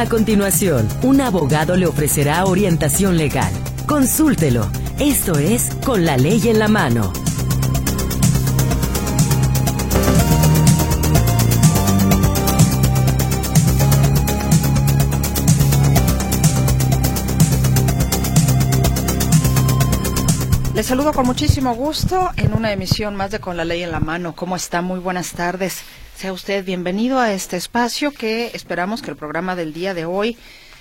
A continuación, un abogado le ofrecerá orientación legal. Consúltelo. Esto es Con la ley en la mano. Les saludo con muchísimo gusto en una emisión más de Con la Ley en la Mano. ¿Cómo está? Muy buenas tardes. Sea usted bienvenido a este espacio que esperamos que el programa del día de hoy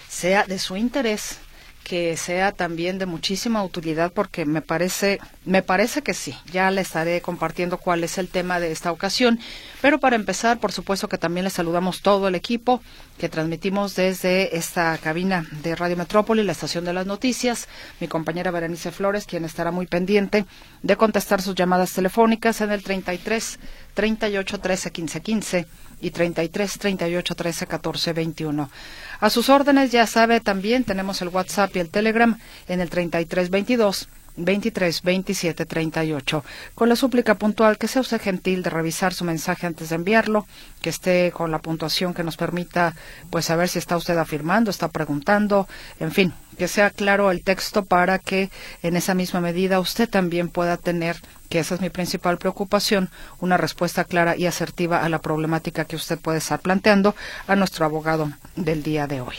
sea de su interés que sea también de muchísima utilidad porque me parece me parece que sí. Ya le estaré compartiendo cuál es el tema de esta ocasión, pero para empezar, por supuesto que también le saludamos todo el equipo que transmitimos desde esta cabina de Radio Metrópoli, la estación de las noticias, mi compañera Berenice Flores, quien estará muy pendiente de contestar sus llamadas telefónicas en el 33 38 13 15 15 y 33 38 13 14 21. A sus órdenes, ya sabe, también tenemos el WhatsApp y el Telegram en el 33 22 23 27 38. Con la súplica puntual que sea usted gentil de revisar su mensaje antes de enviarlo, que esté con la puntuación que nos permita pues saber si está usted afirmando, está preguntando, en fin, que sea claro el texto para que en esa misma medida usted también pueda tener que esa es mi principal preocupación, una respuesta clara y asertiva a la problemática que usted puede estar planteando a nuestro abogado del día de hoy.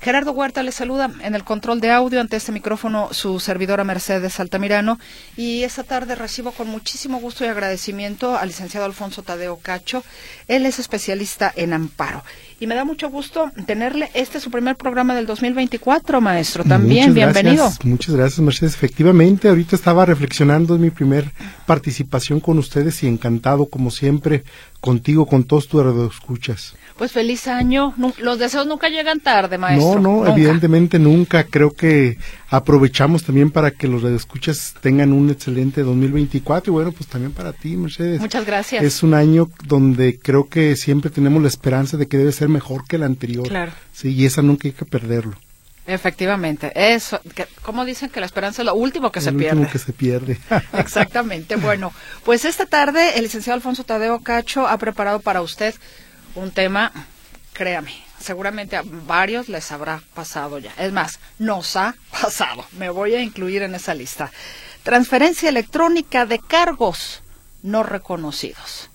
Gerardo Huerta le saluda en el control de audio ante este micrófono su servidora Mercedes Altamirano y esta tarde recibo con muchísimo gusto y agradecimiento al licenciado Alfonso Tadeo Cacho. Él es especialista en amparo y me da mucho gusto tenerle. Este es su primer programa del 2024, maestro. También, bienvenido. muchas gracias, Mercedes. Efectivamente, ahorita estaba reflexionando en mi primer participación con ustedes y encantado, como siempre, contigo, con todos tus escuchas. Pues feliz año. los deseos nunca llegan tarde, maestro. No, no, evidentemente nunca. Creo que aprovechamos también para que los escuchas tengan un excelente 2024 y bueno, pues también para ti, Mercedes. Muchas gracias. Es un año donde creo que siempre tenemos la esperanza de que debe ser mejor que el anterior. Claro. Sí, y esa nunca hay que perderlo. Efectivamente, eso, como dicen que la esperanza es lo último que se pierde. Último que se pierde. Exactamente. Bueno, pues esta tarde el licenciado Alfonso Tadeo Cacho ha preparado para usted un tema, créame, seguramente a varios les habrá pasado ya. Es más, nos ha pasado. Me voy a incluir en esa lista. Transferencia electrónica de cargos no reconocidos.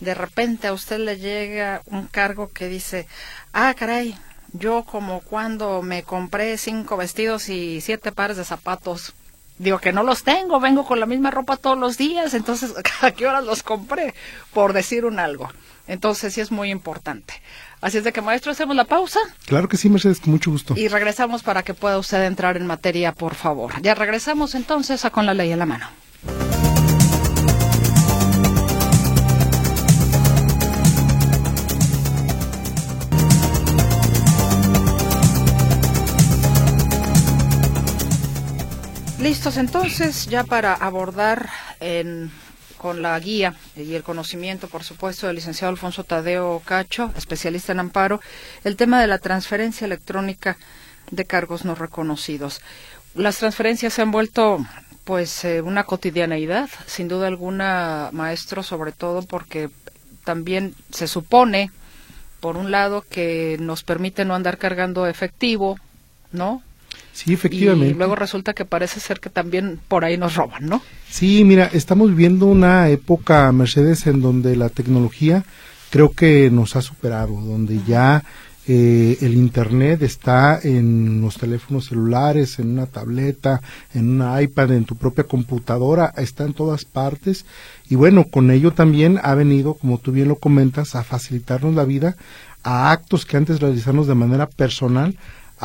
De repente a usted le llega un cargo que dice, ah, caray, yo como cuando me compré cinco vestidos y siete pares de zapatos. Digo que no los tengo, vengo con la misma ropa todos los días, entonces ¿a qué horas los compré? Por decir un algo. Entonces sí es muy importante. Así es de que, maestro, hacemos la pausa. Claro que sí, Mercedes, con mucho gusto. Y regresamos para que pueda usted entrar en materia, por favor. Ya regresamos entonces a Con la Ley en la mano. Listos entonces ya para abordar en, con la guía y el conocimiento, por supuesto, del licenciado Alfonso Tadeo Cacho, especialista en amparo, el tema de la transferencia electrónica de cargos no reconocidos. Las transferencias se han vuelto pues eh, una cotidianeidad, sin duda alguna, maestro, sobre todo porque también se supone, por un lado, que nos permite no andar cargando efectivo, ¿no? Sí, efectivamente. Y luego resulta que parece ser que también por ahí nos roban, ¿no? Sí, mira, estamos viviendo una época, Mercedes, en donde la tecnología creo que nos ha superado, donde ya eh, el Internet está en los teléfonos celulares, en una tableta, en una iPad, en tu propia computadora, está en todas partes. Y bueno, con ello también ha venido, como tú bien lo comentas, a facilitarnos la vida a actos que antes realizamos de manera personal,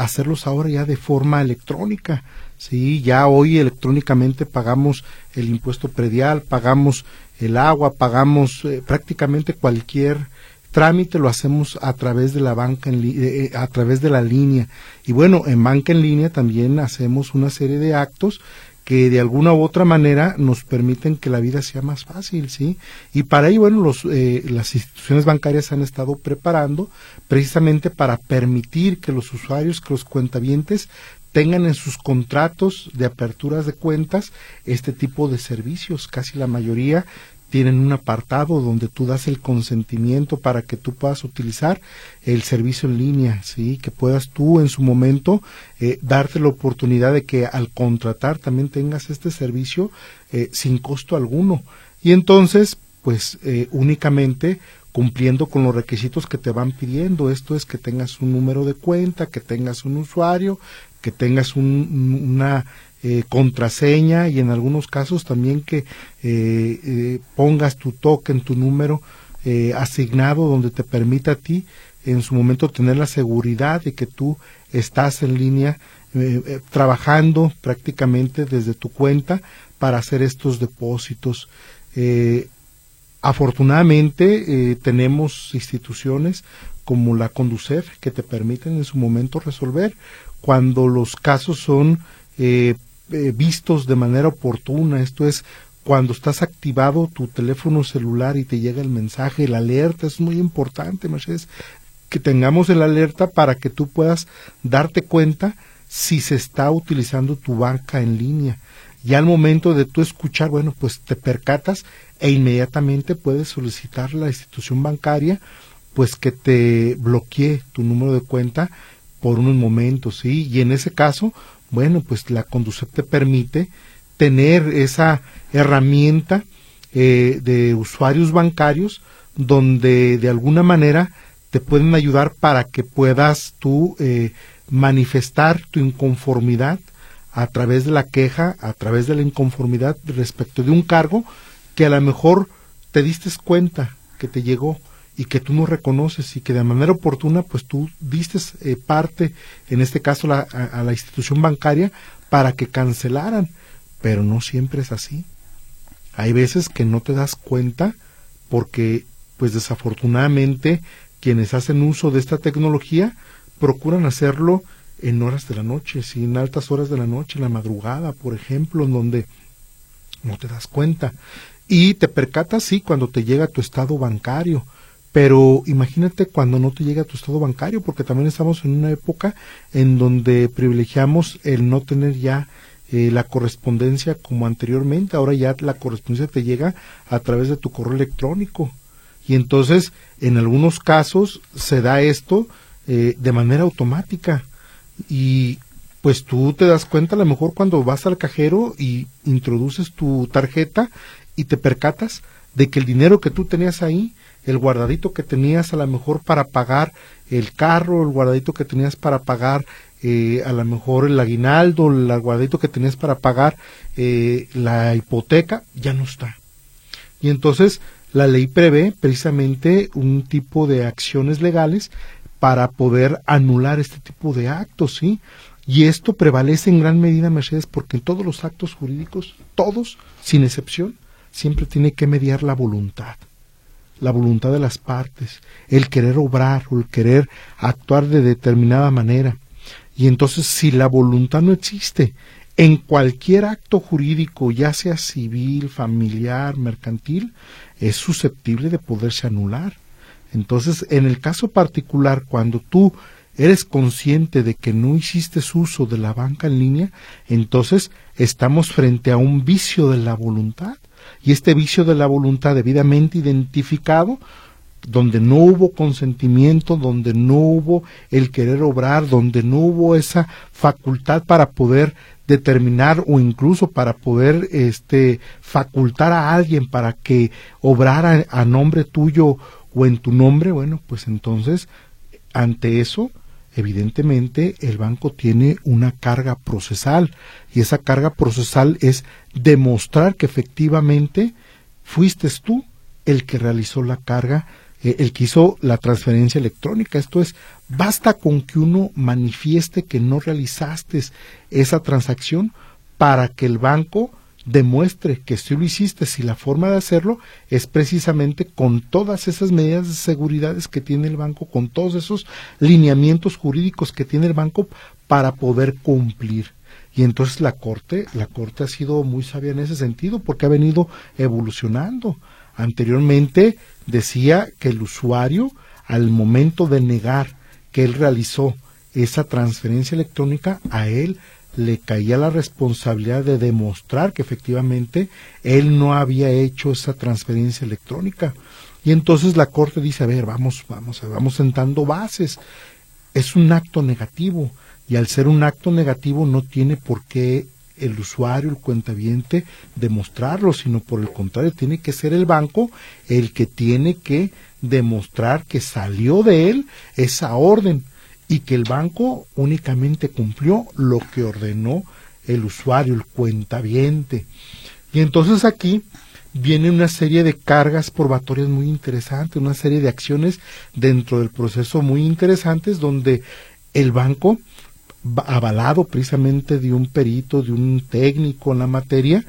hacerlos ahora ya de forma electrónica. Sí, ya hoy electrónicamente pagamos el impuesto predial, pagamos el agua, pagamos eh, prácticamente cualquier trámite lo hacemos a través de la banca en eh, eh, a través de la línea. Y bueno, en banca en línea también hacemos una serie de actos que de alguna u otra manera nos permiten que la vida sea más fácil, ¿sí? Y para ello, bueno, los, eh, las instituciones bancarias han estado preparando precisamente para permitir que los usuarios, que los cuentavientes tengan en sus contratos de aperturas de cuentas este tipo de servicios, casi la mayoría tienen un apartado donde tú das el consentimiento para que tú puedas utilizar el servicio en línea, sí, que puedas tú en su momento eh, darte la oportunidad de que al contratar también tengas este servicio eh, sin costo alguno. Y entonces, pues eh, únicamente cumpliendo con los requisitos que te van pidiendo. Esto es que tengas un número de cuenta, que tengas un usuario, que tengas una eh, contraseña y en algunos casos también que eh, eh, pongas tu token, tu número asignado donde te permita a ti en su momento tener la seguridad de que tú estás en línea trabajando prácticamente desde tu cuenta para hacer estos depósitos. afortunadamente tenemos instituciones como la Conducef que te permiten en su momento resolver cuando los casos son eh, eh, vistos de manera oportuna, esto es cuando estás activado tu teléfono celular y te llega el mensaje, la alerta, es muy importante, Mercedes, que tengamos el alerta para que tú puedas darte cuenta si se está utilizando tu banca en línea. Ya al momento de tú escuchar, bueno, pues te percatas e inmediatamente puedes solicitar a la institución bancaria pues que te bloquee tu número de cuenta por unos momentos, ¿sí? Y en ese caso, bueno, pues la Conducef te permite tener esa herramienta eh, de usuarios bancarios donde de alguna manera te pueden ayudar para que puedas tú eh, manifestar tu inconformidad a través de la queja, a través de la inconformidad respecto de un cargo que a lo mejor te diste cuenta que te llegó y que tú no reconoces y que de manera oportuna pues tú diste eh, parte, en este caso a, a, la institución bancaria, para que cancelaran, pero no siempre es así. Hay veces que no te das cuenta porque pues desafortunadamente quienes hacen uso de esta tecnología procuran hacerlo en horas de la noche, sí, en altas horas de la noche, en la madrugada, por ejemplo, en donde no te das cuenta. Y te percatas, sí, cuando te llega tu estado bancario, pero imagínate cuando no te llega tu estado bancario, porque también estamos en una época en donde privilegiamos el no tener ya eh, la correspondencia como anteriormente. Ahora ya la correspondencia te llega a través de tu correo electrónico. Y entonces, en algunos casos, se da esto eh, de manera automática. Y pues tú te das cuenta a lo mejor cuando vas al cajero y introduces tu tarjeta y te percatas de que el dinero que tú tenías ahí el guardadito que tenías a lo mejor para pagar el carro, el guardadito que tenías para pagar eh, a lo mejor el aguinaldo, el guardadito que tenías para pagar eh, la hipoteca, ya no está. Y entonces la ley prevé precisamente un tipo de acciones legales para poder anular este tipo de actos, ¿sí? Y esto prevalece en gran medida, Mercedes, porque en todos los actos jurídicos, todos, sin excepción, siempre tiene que mediar la voluntad la voluntad de las partes, el querer obrar o el querer actuar de determinada manera. Y entonces si la voluntad no existe, en cualquier acto jurídico, ya sea civil, familiar, mercantil, es susceptible de poderse anular. Entonces, en el caso particular, cuando tú eres consciente de que no hiciste uso de la banca en línea, entonces estamos frente a un vicio de la voluntad y este vicio de la voluntad debidamente identificado, donde no hubo consentimiento, donde no hubo el querer obrar, donde no hubo esa facultad para poder determinar o incluso para poder este facultar a alguien para que obrara a nombre tuyo o en tu nombre, bueno, pues entonces ante eso evidentemente el banco tiene una carga procesal y esa carga procesal es demostrar que efectivamente fuiste tú el que realizó la carga, eh, el que hizo la transferencia electrónica. Esto es, basta con que uno manifieste que no realizaste esa transacción para que el banco demuestre que sí lo hiciste, si la forma de hacerlo es precisamente con todas esas medidas de seguridad que tiene el banco, con todos esos lineamientos jurídicos que tiene el banco para poder cumplir. Y entonces la Corte, la Corte ha sido muy sabia en ese sentido porque ha venido evolucionando. Anteriormente decía que el usuario, al momento de negar que él realizó esa transferencia electrónica, a él le caía la responsabilidad de demostrar que efectivamente él no había hecho esa transferencia electrónica. Y entonces la corte dice, a ver, vamos, vamos, vamos sentando bases. Es un acto negativo y al ser un acto negativo no tiene por qué el usuario, el cuentaviente, demostrarlo, sino por el contrario, tiene que ser el banco el que tiene que demostrar que salió de él esa orden y que el banco únicamente cumplió lo que ordenó el usuario, el cuentaviente. Y entonces aquí viene una serie de cargas probatorias muy interesantes, una serie de acciones dentro del proceso muy interesantes donde el banco, avalado precisamente de un perito, de un técnico en la materia,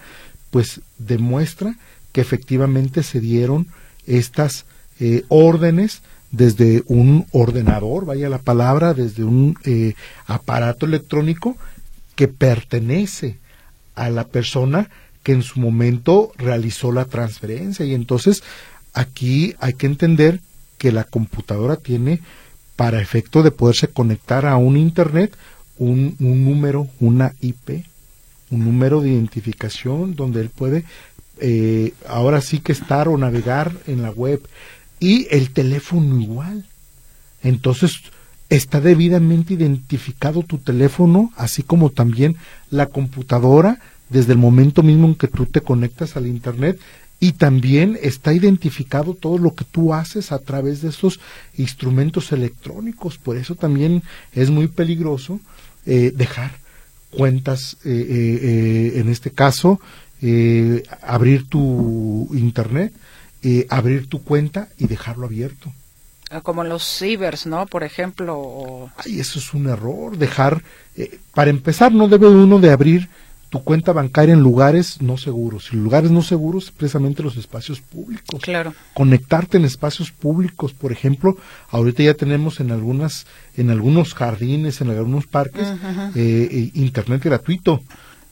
pues demuestra que efectivamente se dieron estas eh, órdenes desde un ordenador, vaya la palabra, desde un eh, aparato electrónico que pertenece a la persona que en su momento realizó la transferencia. Y entonces aquí hay que entender que la computadora tiene para efecto de poderse conectar a un Internet un, un número, una IP, un número de identificación donde él puede eh, ahora sí que estar o navegar en la web y el teléfono igual. Entonces está debidamente identificado tu teléfono, así como también la computadora, desde el momento mismo en que tú te conectas al Internet y también está identificado todo lo que tú haces a través de estos instrumentos electrónicos. Por eso también es muy peligroso eh, dejar cuentas, eh, eh, en este caso, abrir tu Internet, abrir tu cuenta y dejarlo abierto. Ah, como los cibers, ¿no? Por ejemplo. Ay, eso es un error. Dejar, para empezar, no debe uno de abrir tu cuenta bancaria en lugares no seguros. Y lugares no seguros, precisamente los espacios públicos. Claro. Conectarte en espacios públicos, por ejemplo, ahorita ya tenemos en algunas, en algunos jardines, en algunos parques, eh, eh, internet gratuito.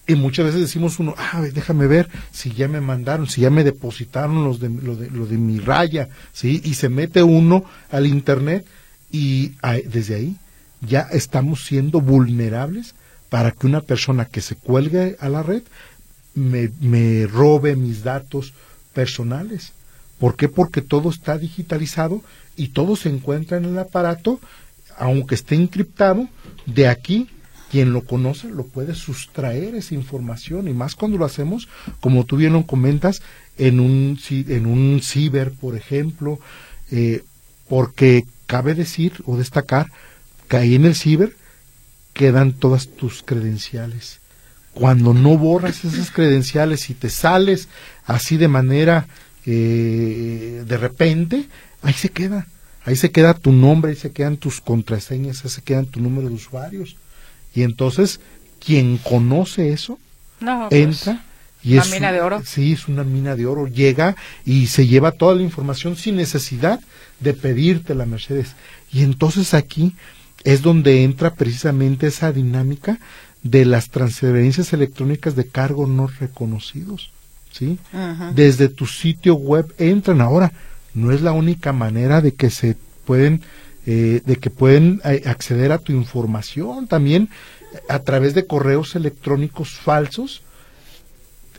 Y muchas veces decimos uno, ah, déjame ver si ya me mandaron, si ya me depositaron los de, lo, de, lo de mi raya, ¿sí? Y se mete uno al internet y desde ahí ya estamos siendo vulnerables para que una persona que se cuelgue a la red me, me robe mis datos personales. ¿Por qué? Porque todo está digitalizado y todo se encuentra en el aparato, aunque esté encriptado, de aquí quien lo conoce lo puede sustraer esa información y más cuando lo hacemos, como tú bien lo comentas, en un, en un ciber, por ejemplo, eh, porque cabe decir o destacar que ahí en el ciber quedan todas tus credenciales. Cuando no borras esas credenciales y te sales así de manera eh, de repente, ahí se queda. Ahí se queda tu nombre, ahí se quedan tus contraseñas, ahí se quedan tu número de usuarios. Y entonces, quien conoce eso, pues, entra y una es mina de oro. Sí, es una mina de oro. Llega y se lleva toda la información sin necesidad de pedirte la Mercedes. Y entonces aquí es donde entra precisamente esa dinámica de las transferencias electrónicas de cargo no reconocidos. ¿sí? Desde tu sitio web entran. Ahora, no es la única manera de que se pueden, eh, de que pueden eh, acceder a tu información. También a través de correos electrónicos falsos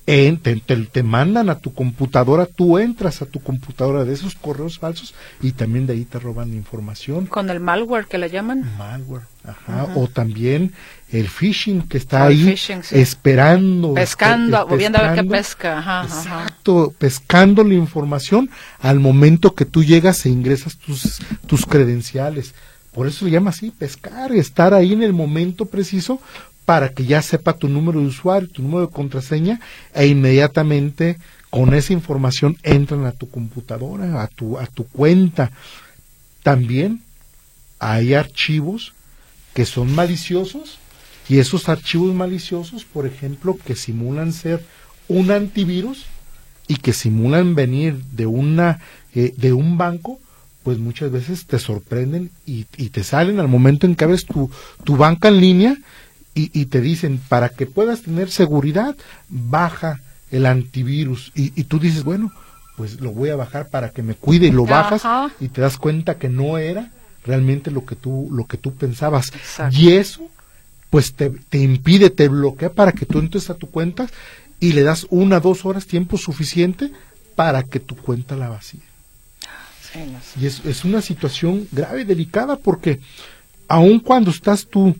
te, te, mandan a tu computadora, tú entras a tu computadora de esos correos falsos y también de ahí te roban información. Con el malware que le llaman. Malware, ajá. O también el phishing que está ahí esperando. Pescando, viendo a ver qué pesca. Ajá, exacto, pescando la información al momento que tú llegas e ingresas tus, tus credenciales. Por eso se llama así, pescar, estar ahí en el momento preciso para que ya sepa tu número de usuario, tu número de contraseña e inmediatamente con esa información entran a tu computadora, a tu, a tu cuenta. También hay archivos que son maliciosos y esos archivos maliciosos, por ejemplo, que simulan ser un antivirus y que simulan venir de una eh, de un banco, pues muchas veces te sorprenden y, y, te salen al momento en que abres tu, tu banca en línea y, te dicen, para que puedas tener seguridad, baja el antivirus. Y, tú dices, bueno, pues lo voy a bajar para que me cuide y lo bajas y te das cuenta que no era realmente lo que tú, lo que tú pensabas. Y eso pues te, te impide, te bloquea para que tú entres a tu cuenta y le das una, dos horas tiempo suficiente para que tu cuenta la vacíe. Y es, es una situación grave, delicada, porque aun cuando estás tú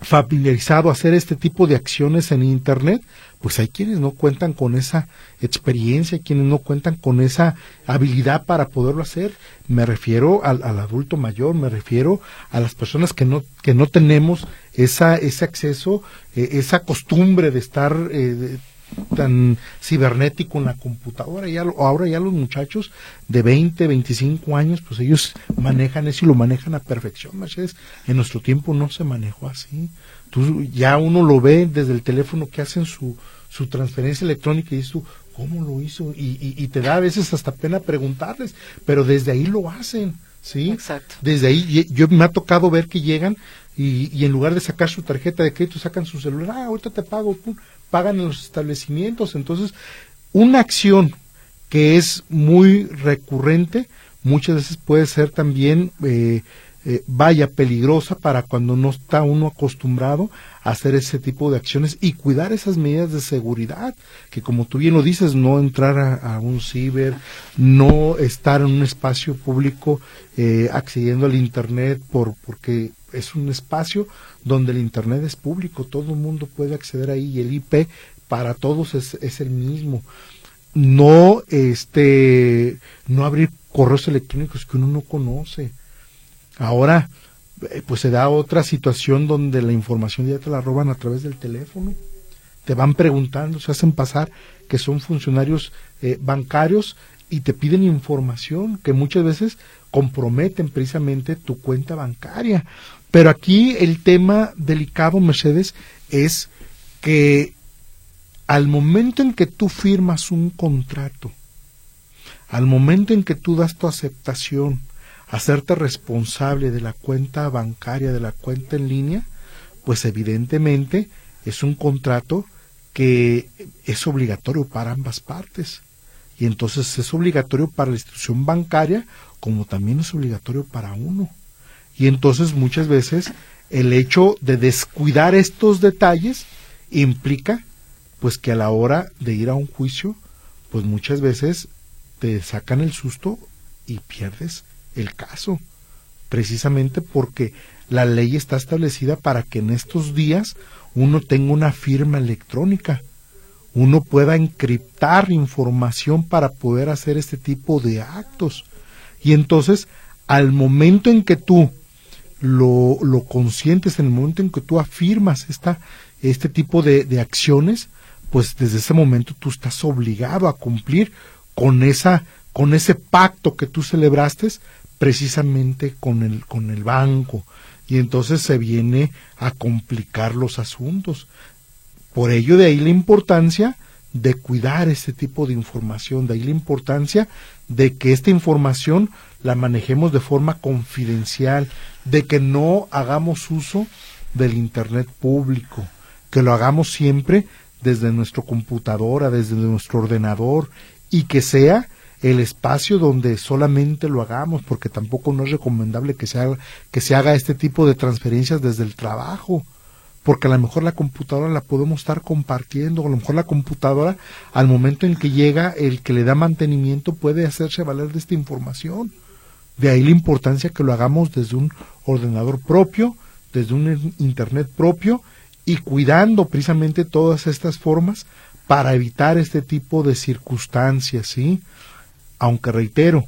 familiarizado a hacer este tipo de acciones en Internet, pues hay quienes no cuentan con esa experiencia, quienes no cuentan con esa habilidad para poderlo hacer. Me refiero al, adulto mayor, me refiero a las personas que no, que no tenemos esa, ese acceso, eh, esa costumbre de estar eh, tan cibernético en la computadora. Ya, ahora ya los muchachos de 20, 25 años, pues ellos manejan eso y lo manejan a perfección, Mercedes. En nuestro tiempo no se manejó así. Tú, ya uno lo ve desde el teléfono que hacen su, su transferencia electrónica y dices tú, ¿cómo lo hizo? Y, y, te da a veces hasta pena preguntarles, pero desde ahí lo hacen. ¿sí? Exacto. Desde ahí yo me ha tocado ver que llegan y, y, en lugar de sacar su tarjeta de crédito sacan su celular, ah, ahorita te pago, pum, pagan en los establecimientos. Entonces, una acción que es muy recurrente, muchas veces puede ser también, eh, eh, vaya, peligrosa para cuando no está uno acostumbrado a hacer ese tipo de acciones y cuidar esas medidas de seguridad, que como tú bien lo dices, no entrar a, un ciber, no estar en un espacio público eh, accediendo al Internet por, porque es un espacio donde el Internet es público, todo el mundo puede acceder ahí y el IP para todos es, es el mismo. No, este, no abrir correos electrónicos que uno no conoce. Ahora, eh, pues se da otra situación donde la información ya te la roban a través del teléfono. Te van preguntando, se hacen pasar que son funcionarios eh, bancarios y te piden información que muchas veces comprometen precisamente tu cuenta bancaria. Pero aquí el tema delicado, Mercedes, es que al momento en que tú firmas un contrato, al momento en que tú das tu aceptación, hacerte responsable de la cuenta bancaria, de la cuenta en línea, pues evidentemente es un contrato que es obligatorio para ambas partes. Y entonces es obligatorio para la institución bancaria como también es obligatorio para uno. Y entonces muchas veces el hecho de descuidar estos detalles implica pues que a la hora de ir a un juicio, pues muchas veces te sacan el susto y pierdes el caso, precisamente porque la ley está establecida para que en estos días uno tenga una firma electrónica, uno pueda encriptar información para poder hacer este tipo de actos. Y entonces, al momento en que tú lo, lo consientes, en el momento en que tú afirmas esta, este tipo de, de acciones, pues desde ese momento tú estás obligado a cumplir con esa con ese pacto que tú celebraste precisamente con el con el banco. Y entonces se viene a complicar los asuntos. Por ello de ahí la importancia de cuidar este tipo de información de ahí la importancia de que esta información la manejemos de forma confidencial de que no hagamos uso del Internet público, que lo hagamos siempre desde nuestra computadora, desde nuestro ordenador y que sea el espacio donde solamente lo hagamos, porque tampoco no es recomendable que se haga, que se haga este tipo de transferencias desde el trabajo, porque a lo mejor la computadora la podemos estar compartiendo, a lo mejor la computadora al momento en que llega el que le da mantenimiento puede hacerse valer de esta información. De ahí la importancia que lo hagamos desde un ordenador propio, desde un internet propio y cuidando precisamente todas estas formas para evitar este tipo de circunstancias, ¿sí? Aunque reitero,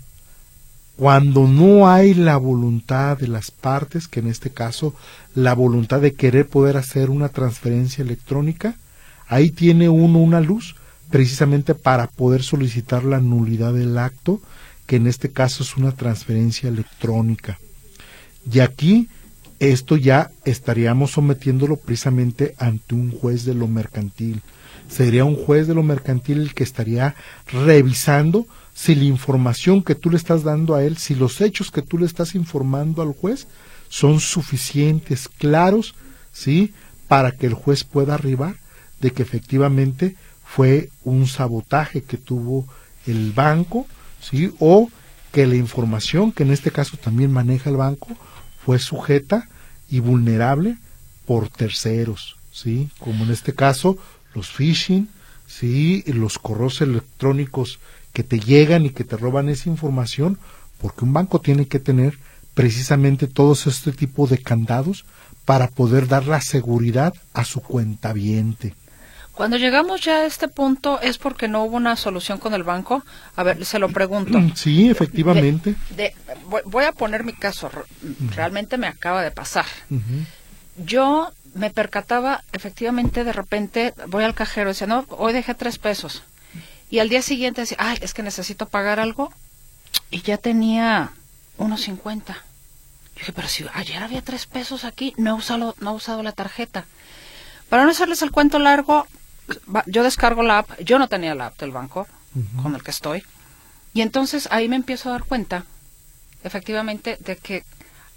cuando no hay la voluntad de las partes, que en este caso la voluntad de querer poder hacer una transferencia electrónica, ahí tiene uno una luz precisamente para poder solicitar la nulidad del acto que en este caso es una transferencia electrónica. Y aquí esto ya estaríamos sometiéndolo precisamente ante un juez de lo mercantil. Sería un juez de lo mercantil el que estaría revisando si la información que tú le estás dando a él, si los hechos que tú le estás informando al juez son suficientes, claros, ¿sí? Para que el juez pueda arribar de que efectivamente fue un sabotaje que tuvo el banco ¿sí? O que la información, que en este caso también maneja el banco, fue sujeta y vulnerable por terceros, ¿sí? Como en este caso, los phishing, ¿sí? Los correos electrónicos que te llegan y que te roban esa información, porque un banco tiene que tener precisamente todos este tipo de candados para poder dar la seguridad a su cuenta viente. Cuando llegamos ya a este punto es porque no hubo una solución con el banco. A ver, se lo pregunto. Sí, efectivamente. voy a poner mi caso. Realmente me acaba de pasar. Yo me percataba, efectivamente, de repente voy al cajero y dice, no, hoy dejé tres pesos. Y al día siguiente decía, ay, es que necesito pagar algo. Y ya tenía unos cincuenta. Yo dije, pero si ayer había tres pesos aquí, no he usado, no he usado la tarjeta. Para no hacerles el cuento largo, yo descargo la app, yo no tenía la app del banco con el que estoy, y entonces ahí me empiezo a dar cuenta, efectivamente, de que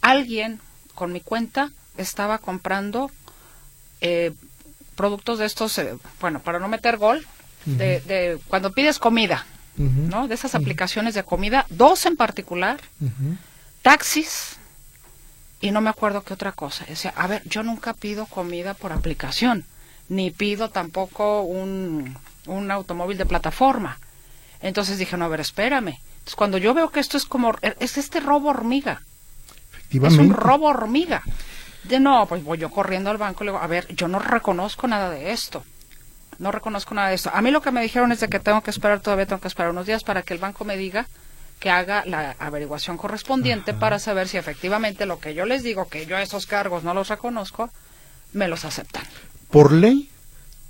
alguien con mi cuenta estaba comprando eh, productos de estos, eh, bueno, para no meter gol, de, cuando pides comida, ¿no? De esas aplicaciones de comida, dos en particular, taxis, y no me acuerdo qué otra cosa. Decía, a ver, yo nunca pido comida por aplicación ni pido tampoco un, un automóvil de plataforma. Entonces dije, no, a ver, espérame. Entonces, cuando yo veo que esto es como, es este robo hormiga. Es un robo hormiga. De no, pues voy yo corriendo al banco y le digo, a ver, yo no reconozco nada de esto. No reconozco nada de esto. A mí lo que me dijeron es de que tengo que esperar, todavía tengo que esperar unos días para que el banco me diga que haga la averiguación correspondiente para saber si efectivamente lo que yo les digo, que yo esos cargos no los reconozco, me los aceptan por ley,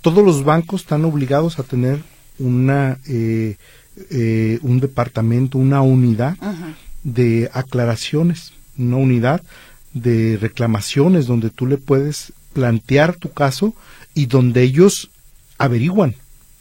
todos los bancos están obligados a tener una eh, eh, un departamento, una unidad de aclaraciones, una unidad de reclamaciones donde tú le puedes plantear tu caso y donde ellos averiguan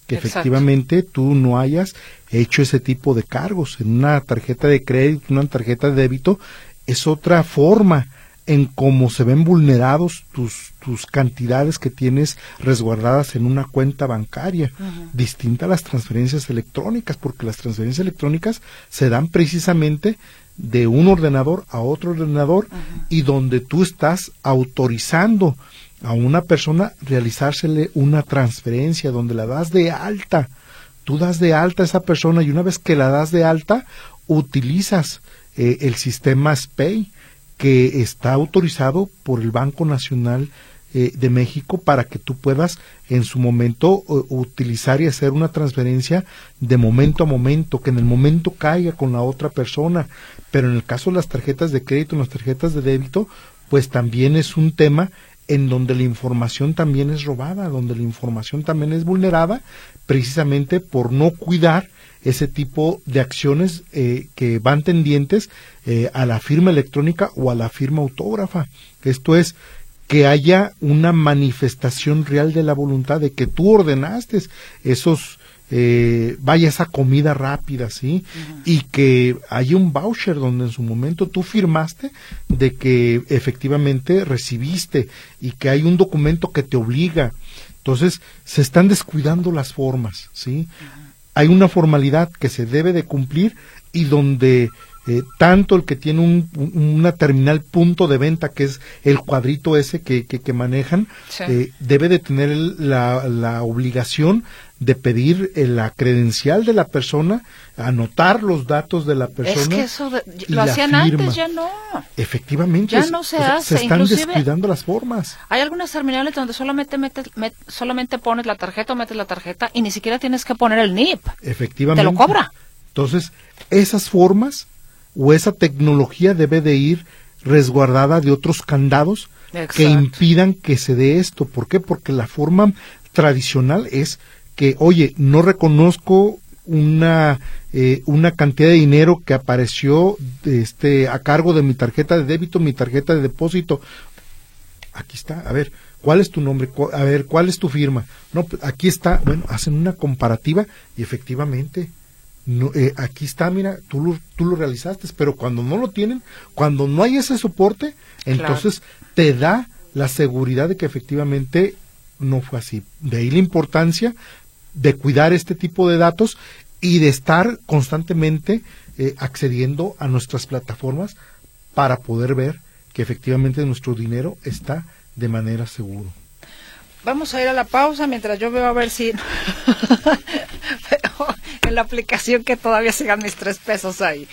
que efectivamente tú no hayas hecho ese tipo de cargos. En una tarjeta de crédito, una tarjeta de débito, es otra forma en cómo se ven vulnerados tus, tus cantidades que tienes resguardadas en una cuenta bancaria, distinta a las transferencias electrónicas, porque las transferencias electrónicas se dan precisamente de un ordenador a otro ordenador y donde tú estás autorizando a una persona realizársele una transferencia, donde la das de alta. Tú das de alta a esa persona y una vez que la das de alta, utilizas eh, el sistema SPAY que está autorizado por el Banco Nacional eh, de México para que tú puedas en su momento utilizar y hacer una transferencia de momento a momento, que en el momento caiga con la otra persona. Pero en el caso de las tarjetas de crédito, en las tarjetas de débito, pues también es un tema en donde la información también es robada, donde la información también es vulnerada, precisamente por no cuidar ese tipo de acciones eh, que van tendientes eh, a la firma electrónica o a la firma autógrafa. Esto es que haya una manifestación real de la voluntad de que tú ordenaste esos eh, vaya esa comida rápida, ¿sí? Y que haya un voucher donde en su momento tú firmaste de que efectivamente recibiste y que hay un documento que te obliga. Entonces, se están descuidando las formas, ¿sí? Hay una formalidad que se debe de cumplir y donde eh, tanto el que tiene un, una terminal punto de venta, que es el cuadrito ese que, que, manejan, eh, debe de tener la, la obligación de pedir eh, la credencial de la persona, anotar los datos de la persona. Es que eso lo hacían antes, ya no. Efectivamente. Ya no se hace. Se están descuidando las formas. Hay algunas terminales donde solamente metes, solamente pones la tarjeta o metes la tarjeta y ni siquiera tienes que poner el NIP. Efectivamente. Te lo cobra. Entonces, esas formas o esa tecnología debe de ir resguardada de otros candados que impidan que se dé esto. ¿Por qué? Porque la forma tradicional es que, oye, no reconozco una eh, una cantidad de dinero que apareció este a cargo de mi tarjeta de débito, mi tarjeta de depósito. Aquí está, a ver, ¿cuál es tu nombre? A ver, ¿cuál es tu firma? No, pues, aquí está, bueno, hacen una comparativa y efectivamente no, eh, aquí está, mira, tú lo, tú lo realizaste, pero cuando no lo tienen, cuando no hay ese soporte, entonces te da la seguridad de que efectivamente no fue así. De ahí la importancia de cuidar este tipo de datos y de estar constantemente eh, accediendo a nuestras plataformas para poder ver que efectivamente nuestro dinero está de manera segura. Vamos a ir a la pausa mientras yo veo a ver si en la aplicación que todavía sigan mis tres pesos ahí.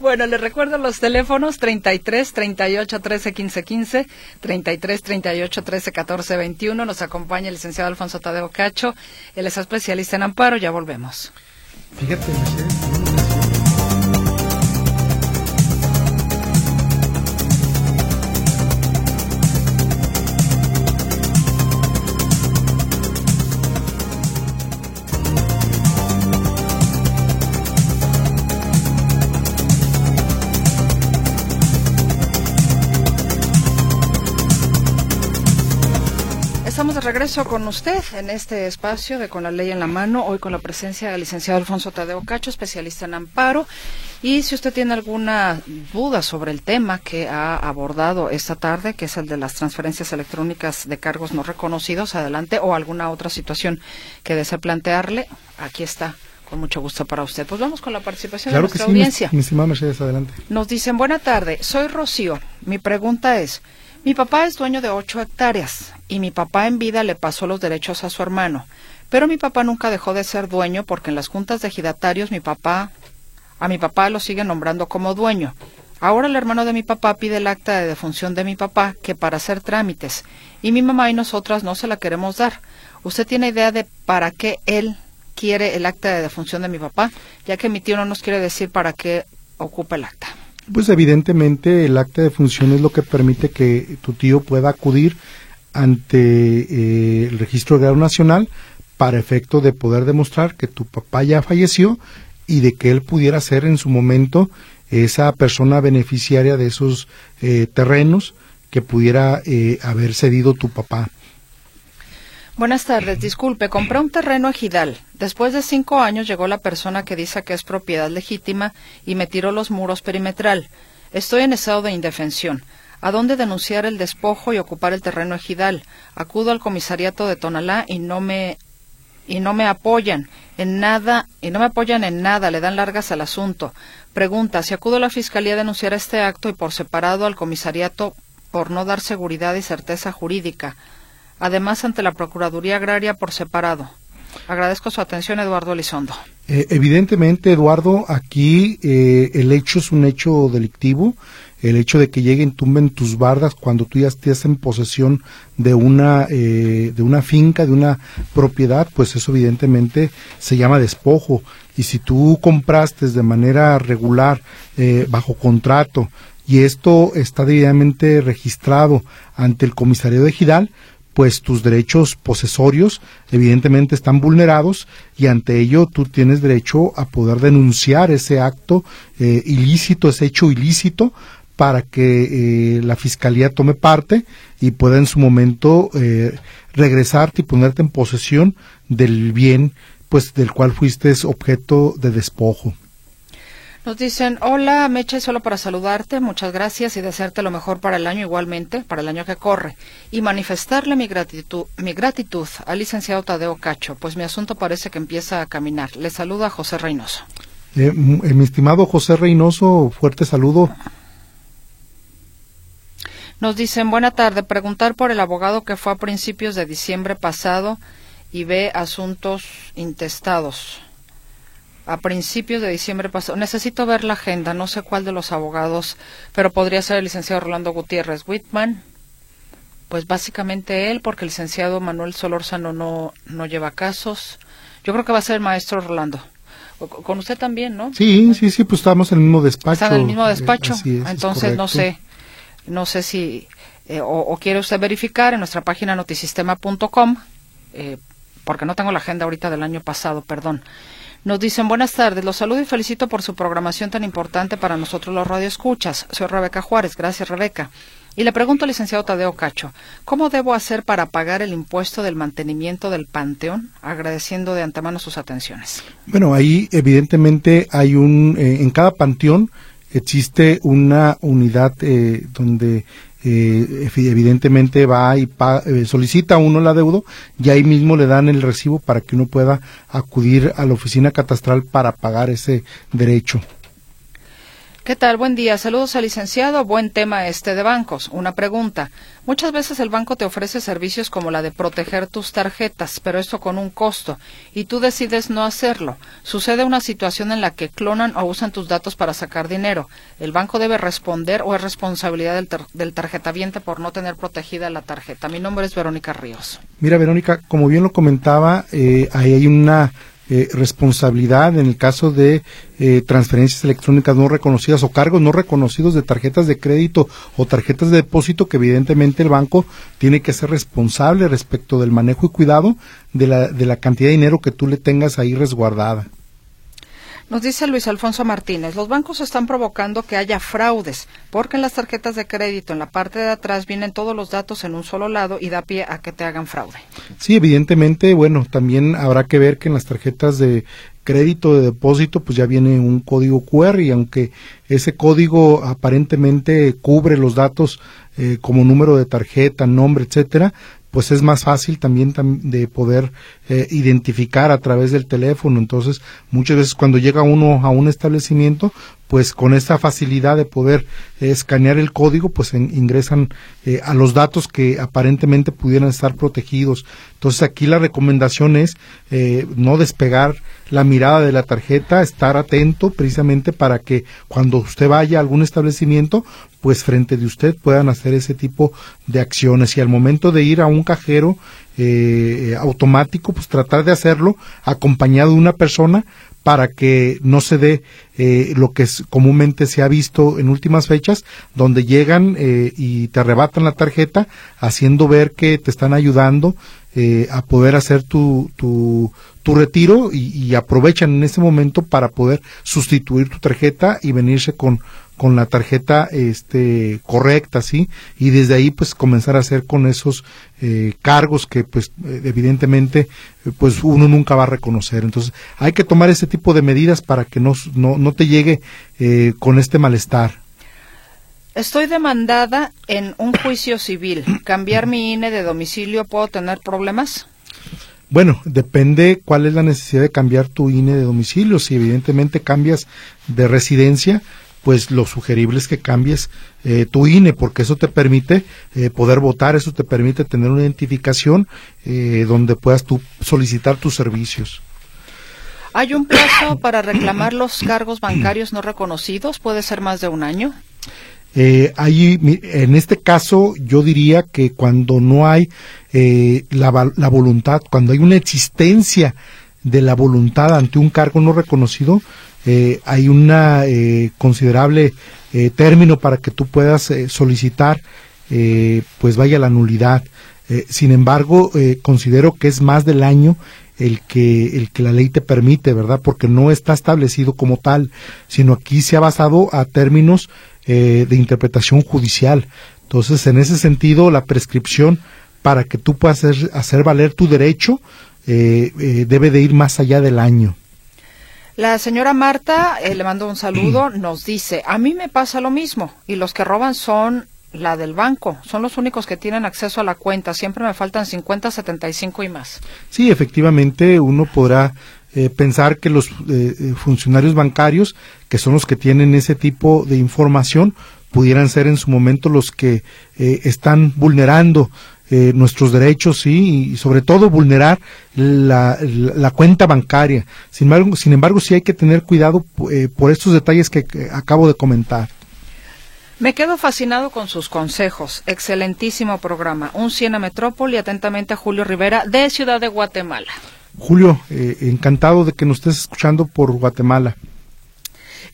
Bueno, les recuerdo los teléfonos 33 38 13 15 15, 33 38 13 14 21. Nos acompaña el licenciado Alfonso Tadeo Cacho. Él es especialista en amparo. Ya volvemos. Fíjate, Estamos de regreso con usted en este espacio de Con la Ley en la Mano, hoy con la presencia del licenciado Alfonso Tadeo Cacho, especialista en amparo. Y si usted tiene alguna duda sobre el tema que ha abordado esta tarde, que es el de las transferencias electrónicas de cargos no reconocidos, adelante, o alguna otra situación que desee plantearle, aquí está con mucho gusto para usted. Pues vamos con la participación de nuestra audiencia. Mi, estimada Mercedes, adelante. Nos dicen, buena tarde, soy Rocío. Mi pregunta es, mi papá es dueño de ocho hectáreas y mi papá en vida le pasó los derechos a su hermano. Pero mi papá nunca dejó de ser dueño porque en las juntas de ejidatarios mi papá, a mi papá lo sigue nombrando como dueño. Ahora el hermano de mi papá pide el acta de defunción de mi papá que para hacer trámites y mi mamá y nosotras no se la queremos dar. ¿Usted tiene idea de para qué él quiere el acta de defunción de mi papá? Ya que mi tío no nos quiere decir para qué ocupa el acta. Pues evidentemente el acta de función es lo que permite que tu tío pueda acudir ante eh, el registro grado nacional para efecto de poder demostrar que tu papá ya falleció y de que él pudiera ser en su momento esa persona beneficiaria de esos eh, terrenos que pudiera eh, haber cedido tu papá. Buenas tardes, disculpe, compré un terreno ejidal. Después de cinco años llegó la persona que dice que es propiedad legítima y me tiró los muros perimetral. Estoy en estado de indefensión. ¿A dónde denunciar el despojo y ocupar el terreno ejidal? Acudo al comisariato de Tonalá y no me y no me apoyan en nada y no me apoyan en nada, le dan largas al asunto. Pregunta, si acudo a la fiscalía a denunciar este acto y por separado al comisariato por no dar seguridad y certeza jurídica, además ante la Procuraduría Agraria por separado. Agradezco su atención, Eduardo Elizondo. Eh, evidentemente, Eduardo, aquí eh, el hecho es un hecho delictivo. El hecho de que lleguen, tumben tus bardas cuando tú ya estés en posesión de una, eh, de una finca, de una propiedad, pues eso evidentemente se llama despojo. Y si tú compraste de manera regular, bajo contrato, y esto está debidamente registrado ante el comisario de Gidal, pues tus derechos posesorios evidentemente están vulnerados y ante ello tú tienes derecho a poder denunciar ese acto eh, ilícito, ese hecho ilícito, para que eh, la fiscalía tome parte y pueda en su momento eh, regresarte y ponerte en posesión del bien pues del cual fuiste objeto de despojo. Nos dicen, hola Meche, solo para saludarte, muchas gracias y desearte lo mejor para el año igualmente, para el año que corre, y manifestarle mi gratitud, mi gratitud al licenciado Tadeo Cacho, pues mi asunto parece que empieza a caminar. Le saluda José Reynoso. Eh, eh, mi estimado José Reynoso, fuerte saludo. Nos dicen, buena tarde, preguntar por el abogado que fue a principios de diciembre pasado y ve asuntos intestados a principios de diciembre pasado. Necesito ver la agenda, no sé cuál de los abogados, pero podría ser el licenciado Rolando Gutiérrez Whitman. Pues básicamente él, porque el licenciado Manuel Solórzano no, no lleva casos. Yo creo que va a ser el maestro Rolando. con usted también, ¿no? Sí, sí, sí, pues estamos en el mismo despacho. Está en el mismo despacho. Entonces no sé, no sé si eh, o, quiere usted verificar en nuestra página notisistema.com, eh, porque no tengo la agenda ahorita del año pasado, perdón. Nos dicen buenas tardes, los saludo y felicito por su programación tan importante para nosotros los radioescuchas. Soy Rebeca Juárez, gracias Rebeca. Y le pregunto al licenciado Tadeo Cacho, ¿cómo debo hacer para pagar el impuesto del mantenimiento del panteón? Agradeciendo de antemano sus atenciones. Bueno, ahí evidentemente hay un, eh, en cada panteón existe una unidad eh, donde eh, evidentemente va y eh, solicita uno la deuda y ahí mismo le dan el recibo para que uno pueda acudir a la oficina catastral para pagar ese derecho. ¿Qué tal? Buen día. Saludos al licenciado. Buen tema este de bancos. Una pregunta. Muchas veces el banco te ofrece servicios como la de proteger tus tarjetas, pero esto con un costo, y tú decides no hacerlo. Sucede una situación en la que clonan o usan tus datos para sacar dinero. ¿El banco debe responder o es responsabilidad del, del tarjetaviente por no tener protegida la tarjeta? Mi nombre es Verónica Ríos. Mira, Verónica, como bien lo comentaba, eh, ahí hay una eh, responsabilidad en el caso de eh, transferencias electrónicas no reconocidas o cargos no reconocidos de tarjetas de crédito o tarjetas de depósito que evidentemente el banco tiene que ser responsable respecto del manejo y cuidado de la, de la cantidad de dinero que tú le tengas ahí resguardada. Nos dice Luis Alfonso Martínez, los bancos están provocando que haya fraudes, porque en las tarjetas de crédito, en la parte de atrás, vienen todos los datos en un solo lado y da pie a que te hagan fraude. Sí, evidentemente, bueno, también habrá que ver que en las tarjetas de crédito de depósito, pues ya viene un código QR y aunque ese código aparentemente cubre los datos eh, como número de tarjeta, nombre, etcétera, pues es más fácil también de poder eh, identificar a través del teléfono. Entonces, muchas veces cuando llega uno a un establecimiento, pues con esta facilidad de poder eh, escanear el código, pues ingresan eh, a los datos que aparentemente pudieran estar protegidos. Entonces, aquí la recomendación es no despegar la mirada de la tarjeta, estar atento precisamente para que cuando usted vaya a algún establecimiento, pues frente de usted puedan hacer ese tipo de acciones y al momento de ir a un cajero eh, automático pues tratar de hacerlo acompañado de una persona para que no se dé eh, lo que comúnmente se ha visto en últimas fechas, donde llegan eh, y te arrebatan la tarjeta, haciendo ver que te están ayudando eh, a poder hacer tu, tu, tu retiro y, aprovechan en ese momento para poder sustituir tu tarjeta y venirse con, con la tarjeta este correcta sí y desde ahí pues comenzar a hacer con esos eh, cargos que pues evidentemente pues uno nunca va a reconocer entonces hay que tomar ese tipo de medidas para que no no, no te llegue eh, con este malestar Estoy demandada en un juicio civil. ¿Cambiar mi INE de domicilio puedo tener problemas? Bueno, depende cuál es la necesidad de cambiar tu INE de domicilio. Si evidentemente cambias de residencia, pues lo sugerible es que cambies eh, tu INE, porque eso te permite eh, poder votar, eso te permite tener una identificación eh, donde puedas tú solicitar tus servicios. ¿Hay un plazo para reclamar los cargos bancarios no reconocidos? ¿Puede ser más de un año? Eh, en este caso, yo diría que cuando no hay la, la voluntad, cuando hay una existencia de la voluntad ante un cargo no reconocido, eh, hay un eh, considerable eh, término para que tú puedas eh, solicitar, pues vaya la nulidad. sin embargo, considero que es más del año el que, el que la ley te permite, ¿verdad? Porque no está establecido como tal, sino aquí se ha basado a términos de interpretación judicial. Entonces, en ese sentido, la prescripción para que tú puedas hacer, hacer valer tu derecho debe de ir más allá del año. La señora Marta, eh, le mando un saludo, nos dice, a mí me pasa lo mismo y los que roban son la del banco, son los únicos que tienen acceso a la cuenta, siempre me faltan 50, 75 y más. Sí, efectivamente, uno podrá eh, pensar que los eh, funcionarios bancarios, que son los que tienen ese tipo de información, pudieran ser en su momento los que están vulnerando eh, nuestros derechos y sobre todo vulnerar la, cuenta bancaria. Sin embargo, sin embargo, sí hay que tener cuidado eh, por estos detalles que, acabo de comentar. Me quedo fascinado con sus consejos. Excelentísimo programa. Un Siena Metrópoli. Atentamente Julio Rivera, de Ciudad de Guatemala. Julio, eh, encantado de que nos estés escuchando por Guatemala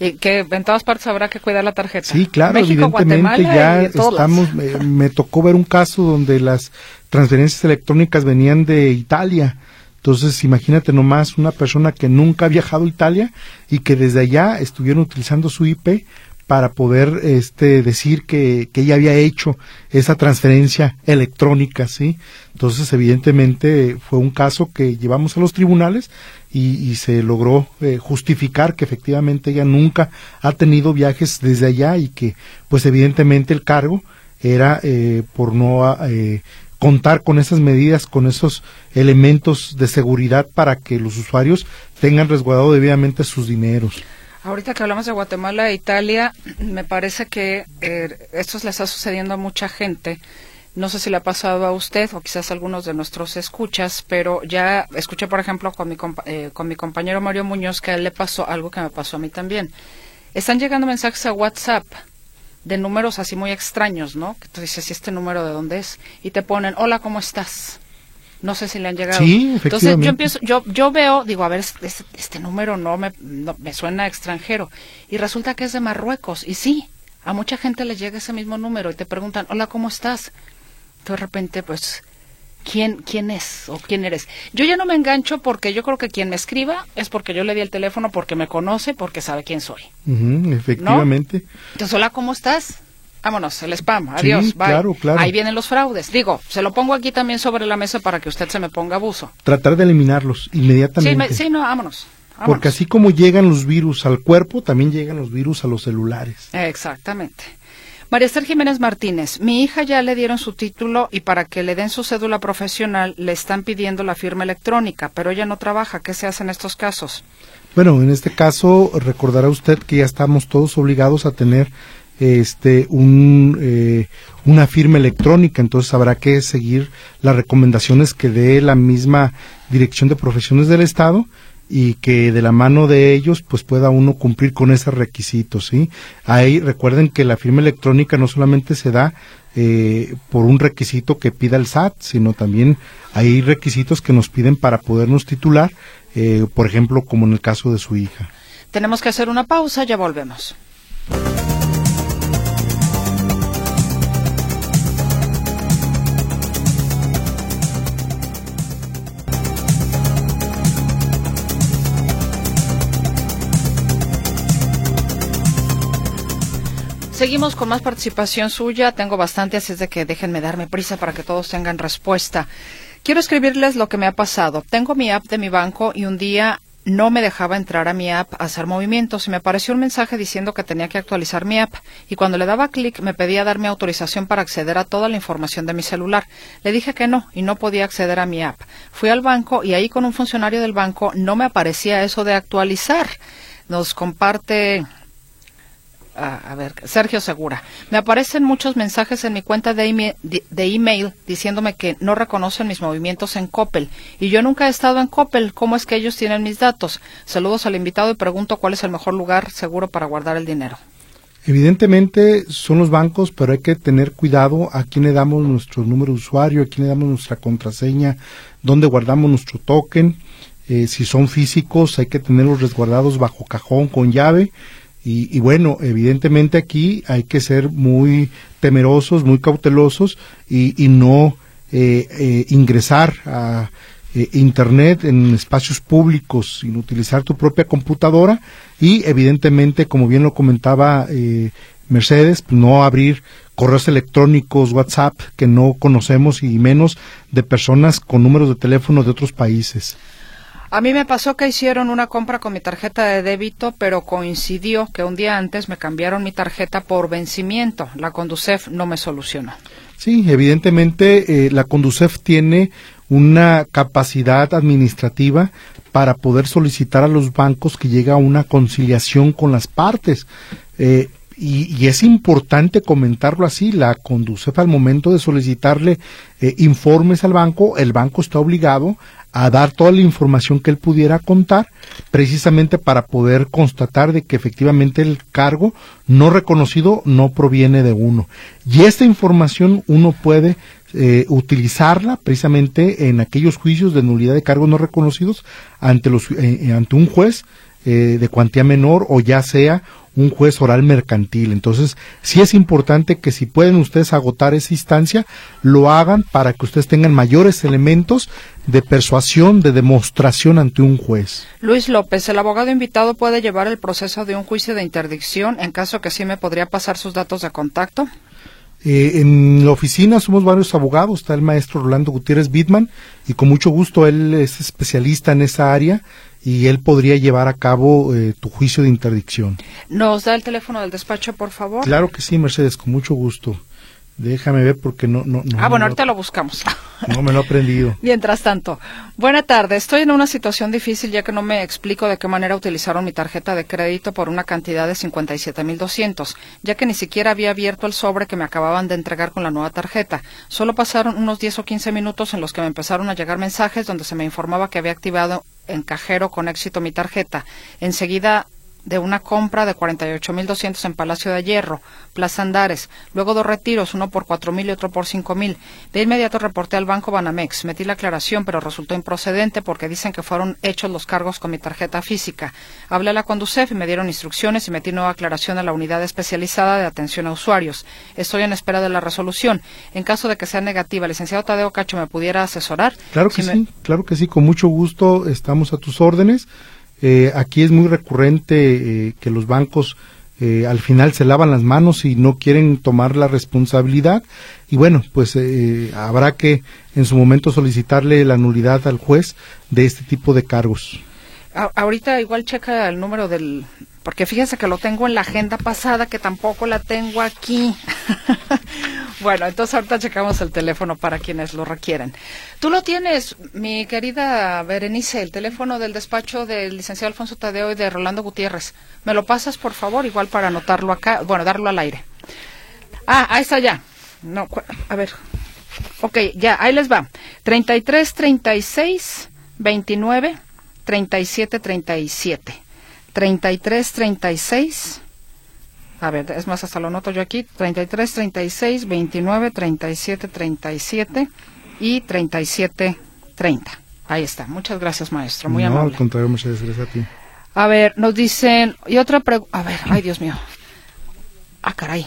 y que en todas partes habrá que cuidar la tarjeta. Sí, claro, evidentemente ya estamos, me, tocó ver un caso donde las transferencias electrónicas venían de Italia. Entonces, imagínate nomás una persona que nunca ha viajado a Italia y que desde allá estuvieron utilizando su IP para poder este decir que, que ella había hecho esa transferencia electrónica, ¿sí? Entonces, evidentemente fue un caso que llevamos a los tribunales y, se logró eh, justificar que efectivamente ella nunca ha tenido viajes desde allá y que, pues evidentemente el cargo era eh, por no eh, contar con esas medidas, con esos elementos de seguridad para que los usuarios tengan resguardado debidamente sus dineros. Ahorita que hablamos de Guatemala e Italia, me parece que eh, esto le está sucediendo a mucha gente. No sé si le ha pasado a usted o quizás a algunos de nuestros escuchas, pero ya escuché, por ejemplo, con mi, eh, con mi compañero Mario Muñoz que a él le pasó algo que me pasó a mí también. Están llegando mensajes a WhatsApp de números así muy extraños, ¿no? Que tú dices, ¿y este número de dónde es? Y te ponen, hola, ¿cómo estás? No sé si le han llegado. Sí, Entonces yo empiezo, yo, yo veo, digo, a ver, este, este número no me, me suena extranjero. Y resulta que es de Marruecos. Y sí, a mucha gente le llega ese mismo número y te preguntan, hola, ¿cómo estás? de repente, pues, ¿quién, quién es o quién eres? Yo ya no me engancho porque yo creo que quien me escriba es porque yo le di el teléfono, porque me conoce, porque sabe quién soy. efectivamente. Entonces, hola, ¿cómo estás? Vámonos, el spam, adiós, sí, Claro, claro. Ahí vienen los fraudes. Digo, se lo pongo aquí también sobre la mesa para que usted se me ponga abuso. Tratar de eliminarlos inmediatamente. Sí, sí no, vámonos. Porque así como llegan los virus al cuerpo, también llegan los virus a los celulares. Exactamente. María Esther Jiménez Martínez, mi hija ya le dieron su título y para que le den su cédula profesional le están pidiendo la firma electrónica, pero ella no trabaja. ¿Qué se hace en estos casos? Bueno, en este caso recordará usted que ya estamos todos obligados a tener este un, eh, una firma electrónica, entonces habrá que seguir las recomendaciones que dé la misma Dirección de Profesiones del Estado y que de la mano de ellos pues pueda uno cumplir con ese requisito, ¿sí? Ahí recuerden que la firma electrónica no solamente se da eh, por un requisito que pida el SAT, sino también hay requisitos que nos piden para podernos titular, eh, por ejemplo, como en el caso de su hija. Tenemos que hacer una pausa, ya volvemos. Seguimos con más participación suya. Tengo bastante, así es de que déjenme darme prisa para que todos tengan respuesta. Quiero escribirles lo que me ha pasado. Tengo mi app de mi banco y un día no me dejaba entrar a mi app a hacer movimientos y me apareció un mensaje diciendo que tenía que actualizar mi app y cuando le daba clic me pedía darme autorización para acceder a toda la información de mi celular. Le dije que no y no podía acceder a mi app. Fui al banco y ahí con un funcionario del banco no me aparecía eso de actualizar. Nos comparte a, ver, Sergio Segura. Me aparecen muchos mensajes en mi cuenta de, email, de, email diciéndome que no reconocen mis movimientos en Coppel. Y yo nunca he estado en Coppel. ¿Cómo es que ellos tienen mis datos? Saludos al invitado y pregunto cuál es el mejor lugar seguro para guardar el dinero. Evidentemente son los bancos, pero hay que tener cuidado a quién le damos nuestro número de usuario, a quién le damos nuestra contraseña, dónde guardamos nuestro token. Eh, si son físicos, hay que tenerlos resguardados bajo cajón con llave y, bueno, evidentemente aquí hay que ser muy temerosos, muy cautelosos y, no eh, eh, ingresar a eh, Internet en espacios públicos sin utilizar tu propia computadora y evidentemente, como bien lo comentaba Mercedes, pues, no abrir correos electrónicos, WhatsApp que no conocemos y menos de personas con números de teléfono de otros países. A mí me pasó que hicieron una compra con mi tarjeta de débito, pero coincidió que un día antes me cambiaron mi tarjeta por vencimiento. La Conducef no me solucionó. Sí, evidentemente eh, la Conducef tiene una capacidad administrativa para poder solicitar a los bancos que llegue a una conciliación con las partes. Eh, y, es importante comentarlo así, la Conducef al momento de solicitarle eh, informes al banco, el banco está obligado a dar toda la información que él pudiera contar, precisamente para poder constatar de que efectivamente el cargo no reconocido no proviene de uno. Y esta información uno puede eh, utilizarla precisamente en aquellos juicios de nulidad de cargos no reconocidos ante, los, eh, ante un juez de cuantía menor o ya sea un juez oral mercantil. Entonces, sí es importante que si pueden ustedes agotar esa instancia, lo hagan para que ustedes tengan mayores elementos de persuasión, de demostración ante un juez. Luis López, el abogado invitado puede llevar el proceso de un juicio de interdicción en caso que sí me podría pasar sus datos de contacto. Eh, en la oficina somos varios abogados, está el maestro Rolando Gutiérrez Bitman y con mucho gusto él es especialista en esa área y él podría llevar a cabo eh, tu juicio de interdicción. ¿Nos da el teléfono del despacho, por favor? Claro que sí, Mercedes, con mucho gusto. Déjame ver porque no... no, no ah, bueno, ahorita lo buscamos. No me lo he aprendido. Mientras tanto, buena tarde. Estoy en una situación difícil ya que no me explico de qué manera utilizaron mi tarjeta de crédito por una cantidad de 57.200, ya que ni siquiera había abierto el sobre que me acababan de entregar con la nueva tarjeta. Solo pasaron unos 10 o 15 minutos en los que me empezaron a llegar mensajes donde se me informaba que había activado en cajero con éxito mi tarjeta. Enseguida de una compra de 48.200 en Palacio de Hierro, Plaza Andares, luego dos retiros, uno por 4.000 y otro por 5.000. De inmediato reporté al banco Banamex, metí la aclaración, pero resultó improcedente porque dicen que fueron hechos los cargos con mi tarjeta física. Hablé a la Conducef y me dieron instrucciones y metí nueva aclaración a la unidad especializada de atención a usuarios. Estoy en espera de la resolución. En caso de que sea negativa, el licenciado Tadeo Cacho me pudiera asesorar. Claro que sí, claro que sí, con mucho gusto estamos a tus órdenes. Eh, aquí es muy recurrente eh, que los bancos eh, al final se lavan las manos y no quieren tomar la responsabilidad y bueno pues habrá que en su momento solicitarle la nulidad al juez de este tipo de cargos. Ahorita igual checa el número del porque fíjese que lo tengo en la agenda pasada que tampoco la tengo aquí. bueno, entonces ahorita checamos el teléfono para quienes lo requieren. Tú lo tienes, mi querida Berenice, el teléfono del despacho del licenciado Alfonso Tadeo y de Rolando Gutiérrez. ¿Me lo pasas, por favor, igual para anotarlo acá, bueno, darlo al aire? Ah, ahí está ya. No, a ver. Ok, ya, ahí les va. 33 36 29 37 37. 33 36 a ver, es más, hasta lo noto yo aquí, 33, 36, 29, 37, 37 y 37, 30. Ahí está. Muchas gracias, maestro. Muy amable. No, al contrario, muchas gracias a ti. A ver, nos dicen, y otra pregunta, a ver, ay Dios mío. Ah, caray.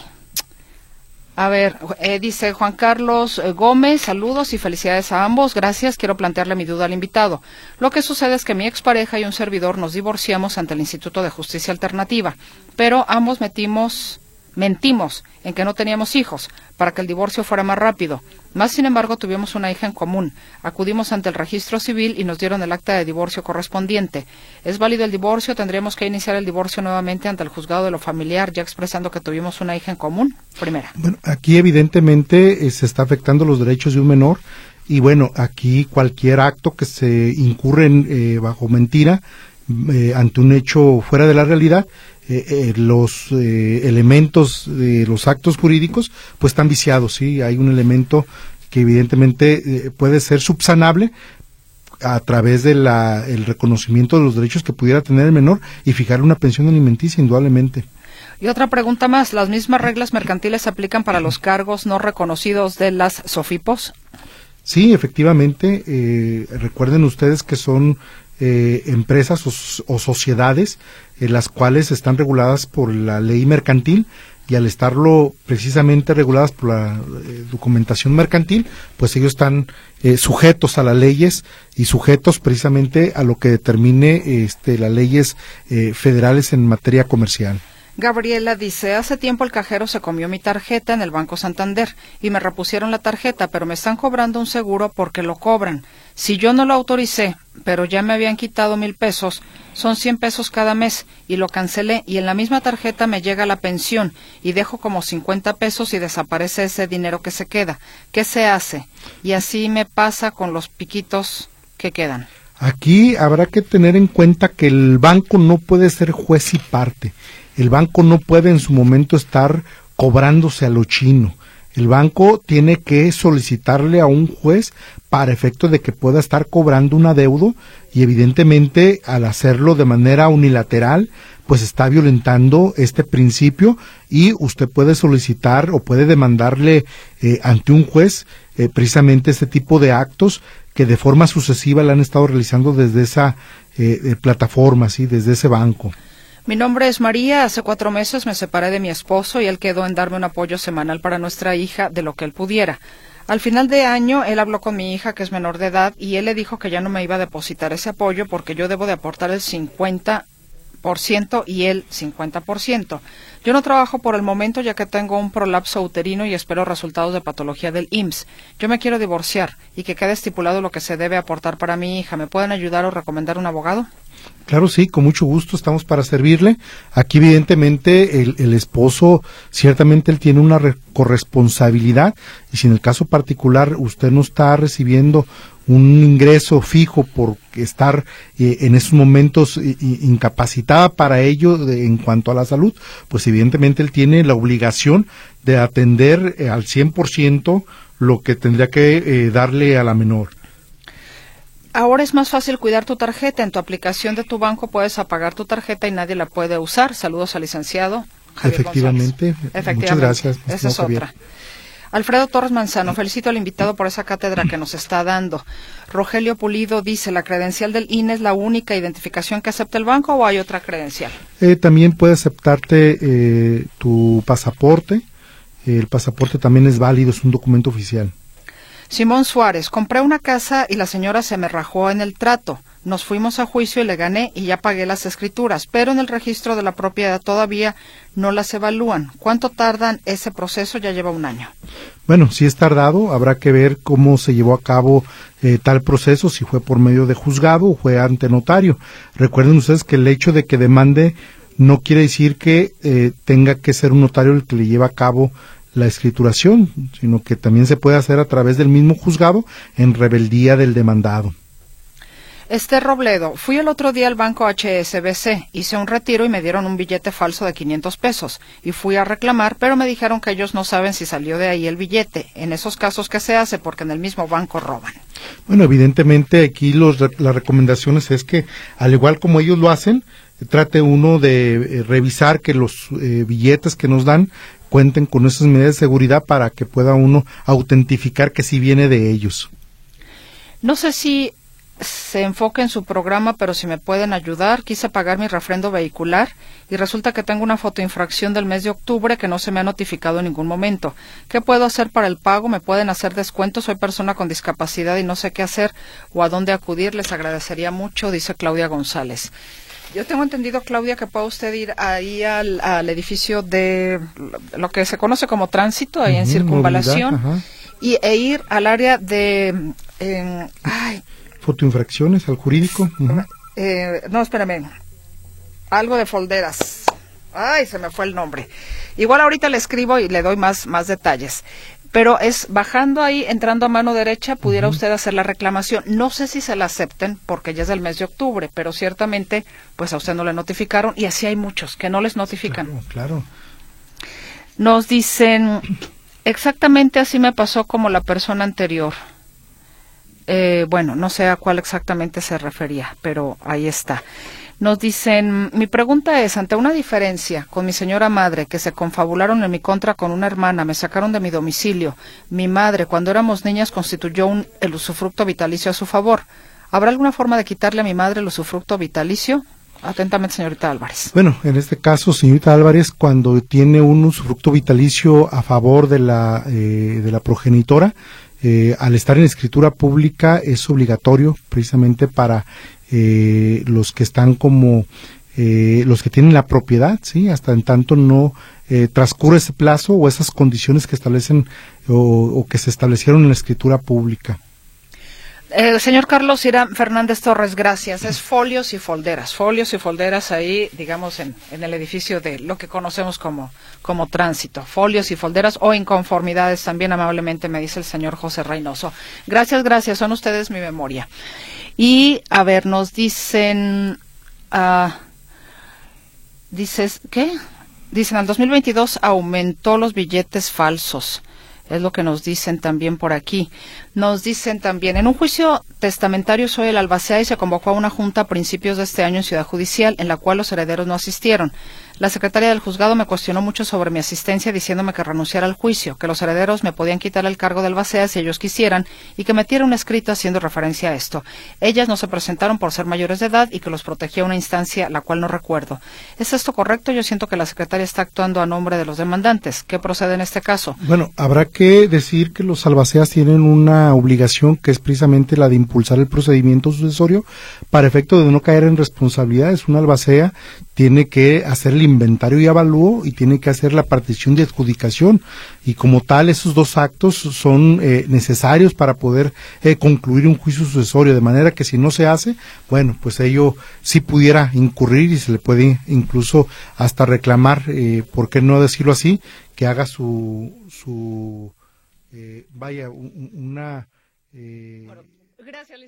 A ver, eh, dice Juan Carlos eh, Gómez, saludos y felicidades a ambos. Gracias. Quiero plantearle mi duda al invitado. Lo que sucede es que mi expareja y un servidor nos divorciamos ante el Instituto de Justicia Alternativa, pero ambos metimos Mentimos en que no teníamos hijos para que el divorcio fuera más rápido. Más sin embargo, tuvimos una hija en común. Acudimos ante el registro civil y nos dieron el acta de divorcio correspondiente. ¿Es válido el divorcio? ¿Tendríamos que iniciar el divorcio nuevamente ante el juzgado de lo familiar, ya expresando que tuvimos una hija en común? Primera. Bueno, aquí evidentemente eh, se está afectando los derechos de un menor y bueno, aquí cualquier acto que se incurre eh, bajo mentira eh, ante un hecho fuera de la realidad eh, eh, los eh, elementos de los actos jurídicos pues están viciados, ¿sí? Hay un elemento que evidentemente puede ser subsanable a través del el reconocimiento de los derechos que pudiera tener el menor y fijar una pensión alimenticia, indudablemente. Y otra pregunta más, ¿las mismas reglas mercantiles se aplican para los cargos no reconocidos de las SOFIPOS? Sí, efectivamente. recuerden ustedes que son eh, empresas o, sociedades en las cuales están reguladas por la ley mercantil y al estarlo precisamente reguladas por la eh, documentación mercantil, pues ellos están eh, sujetos a las leyes y sujetos precisamente a lo que determine este, las leyes federales en materia comercial. Gabriela dice, hace tiempo el cajero se comió mi tarjeta en el Banco Santander y me repusieron la tarjeta, pero me están cobrando un seguro porque lo cobran. Si yo no lo autoricé, pero ya me habían quitado mil pesos, son cien pesos cada mes y lo cancelé y en la misma tarjeta me llega la pensión y dejo como cincuenta pesos y desaparece ese dinero que se queda. ¿Qué se hace? Y así me pasa con los piquitos que quedan. Aquí habrá que tener en cuenta que el banco no puede ser juez y parte el banco no puede en su momento estar cobrándose a lo chino. El banco tiene que solicitarle a un juez para efecto de que pueda estar cobrando un adeudo y evidentemente al hacerlo de manera unilateral pues está violentando este principio y usted puede solicitar o puede demandarle eh, ante un juez eh, precisamente este tipo de actos que de forma sucesiva le han estado realizando desde esa eh, plataforma, ¿sí? desde ese banco. Mi nombre es María. Hace cuatro meses me separé de mi esposo y él quedó en darme un apoyo semanal para nuestra hija de lo que él pudiera. Al final de año, él habló con mi hija, que es menor de edad, y él le dijo que ya no me iba a depositar ese apoyo porque yo debo de aportar el 50% y él 50%. Yo no trabajo por el momento ya que tengo un prolapso uterino y espero resultados de patología del IMSS. Yo me quiero divorciar y que quede estipulado lo que se debe aportar para mi hija. ¿Me pueden ayudar o recomendar un abogado? Claro, sí, con mucho gusto estamos para servirle. Aquí, evidentemente, el, el esposo, ciertamente él tiene una corresponsabilidad y si en el caso particular usted no está recibiendo un ingreso fijo por estar eh, en esos momentos incapacitada para ello en cuanto a la salud, pues evidentemente él tiene la obligación de atender eh, al 100% lo que tendría que eh, darle a la menor. Ahora es más fácil cuidar tu tarjeta. En tu aplicación de tu banco puedes apagar tu tarjeta y nadie la puede usar. Saludos al licenciado. Efectivamente. Muchas gracias. Esa es otra. Alfredo Torres Manzano, felicito al invitado por esa cátedra que nos está dando. Rogelio Pulido dice, ¿la credencial del INE es la única identificación que acepta el banco o hay otra credencial? Eh, también puede aceptarte eh, tu pasaporte. El pasaporte también es válido, es un documento oficial. Simón Suárez, compré una casa y la señora se me rajó en el trato. Nos fuimos a juicio y le gané y ya pagué las escrituras, pero en el registro de la propiedad todavía no las evalúan. ¿Cuánto tardan ese proceso? Ya lleva un año. Bueno, si es tardado, habrá que ver cómo se llevó a cabo eh, tal proceso, si fue por medio de juzgado o fue ante notario. Recuerden ustedes que el hecho de que demande no quiere decir que eh, tenga que ser un notario el que le lleve a cabo la escrituración, sino que también se puede hacer a través del mismo juzgado en rebeldía del demandado. Esther Robledo, fui el otro día al banco HSBC, hice un retiro y me dieron un billete falso de 500 pesos y fui a reclamar, pero me dijeron que ellos no saben si salió de ahí el billete. En esos casos, ¿qué se hace? Porque en el mismo banco roban. Bueno, evidentemente aquí los, las recomendaciones es que, al igual como ellos lo hacen, trate uno de eh, revisar que los eh, billetes que nos dan cuenten con esas medidas de seguridad para que pueda uno autentificar que sí viene de ellos. No sé si se enfoque en su programa, pero si me pueden ayudar, quise pagar mi refrendo vehicular y resulta que tengo una fotoinfracción del mes de octubre que no se me ha notificado en ningún momento. ¿Qué puedo hacer para el pago? ¿Me pueden hacer descuentos? Soy persona con discapacidad y no sé qué hacer o a dónde acudir. Les agradecería mucho, dice Claudia González. Yo tengo entendido, Claudia, que puede usted ir ahí al, edificio de lo que se conoce como tránsito, ahí en circunvalación, y, e ir al área de... ay, fotoinfracciones al jurídico. Eh, no, espérame. Algo de folderas. Ay, se me fue el nombre. Igual ahorita le escribo y le doy más, más detalles. Pero es bajando ahí, entrando a mano derecha, pudiera usted hacer la reclamación. No sé si se la acepten porque ya es el mes de octubre, pero ciertamente, pues a usted no le notificaron y así hay muchos que no les notifican. Claro, claro. Nos dicen, exactamente así me pasó como la persona anterior. Eh, bueno, no sé a cuál exactamente se refería, pero ahí está. Nos dicen, mi pregunta es, ante una diferencia con mi señora madre, que se confabularon en mi contra con una hermana, me sacaron de mi domicilio, mi madre, cuando éramos niñas, constituyó un, el usufructo vitalicio a su favor. ¿Habrá alguna forma de quitarle a mi madre el usufructo vitalicio? Atentamente, señorita Álvarez. Bueno, en este caso, señorita Álvarez, cuando tiene un usufructo vitalicio a favor de la, eh, de la progenitora, eh, al estar en escritura pública es obligatorio precisamente para eh, los que están como eh, los que tienen la propiedad, sí, hasta en tanto no transcurre ese plazo o esas condiciones que establecen o que se establecieron en la escritura pública. Eh, señor Carlos Irán Fernández Torres, gracias. Es folios y folderas, folios y folderas ahí, digamos, en, el edificio de lo que conocemos como, como tránsito. Folios y folderas o inconformidades, también amablemente me dice el señor José Reynoso. Gracias, gracias, son ustedes mi memoria. Y, a ver, nos dicen, uh, dices, ¿qué? Dicen, al 2022 aumentó los billetes falsos es lo que nos dicen también por aquí. Nos dicen también, en un juicio testamentario soy el albacea y se convocó a una junta a principios de este año en Ciudad Judicial, en la cual los herederos no asistieron. La secretaria del juzgado me cuestionó mucho sobre mi asistencia diciéndome que renunciara al juicio, que los herederos me podían quitar el cargo del albacea si ellos quisieran y que metiera un escrito haciendo referencia a esto. Ellas no se presentaron por ser mayores de edad y que los protegía una instancia la cual no recuerdo. ¿Es esto correcto? Yo siento que la secretaria está actuando a nombre de los demandantes. ¿Qué procede en este caso? Bueno, habrá que decir que los albaceas tienen una obligación que es precisamente la de impulsar el procedimiento sucesorio para efecto de no caer en responsabilidades. Un albacea tiene que hacer el inventario y avalúo y tiene que hacer la partición de adjudicación. Y como tal esos dos actos son eh, necesarios para poder eh, concluir un juicio sucesorio. De manera que si no se hace bueno pues ello sí pudiera incurrir y se le puede incluso hasta reclamar eh, por qué no decirlo así que haga su su vaya una Gracias,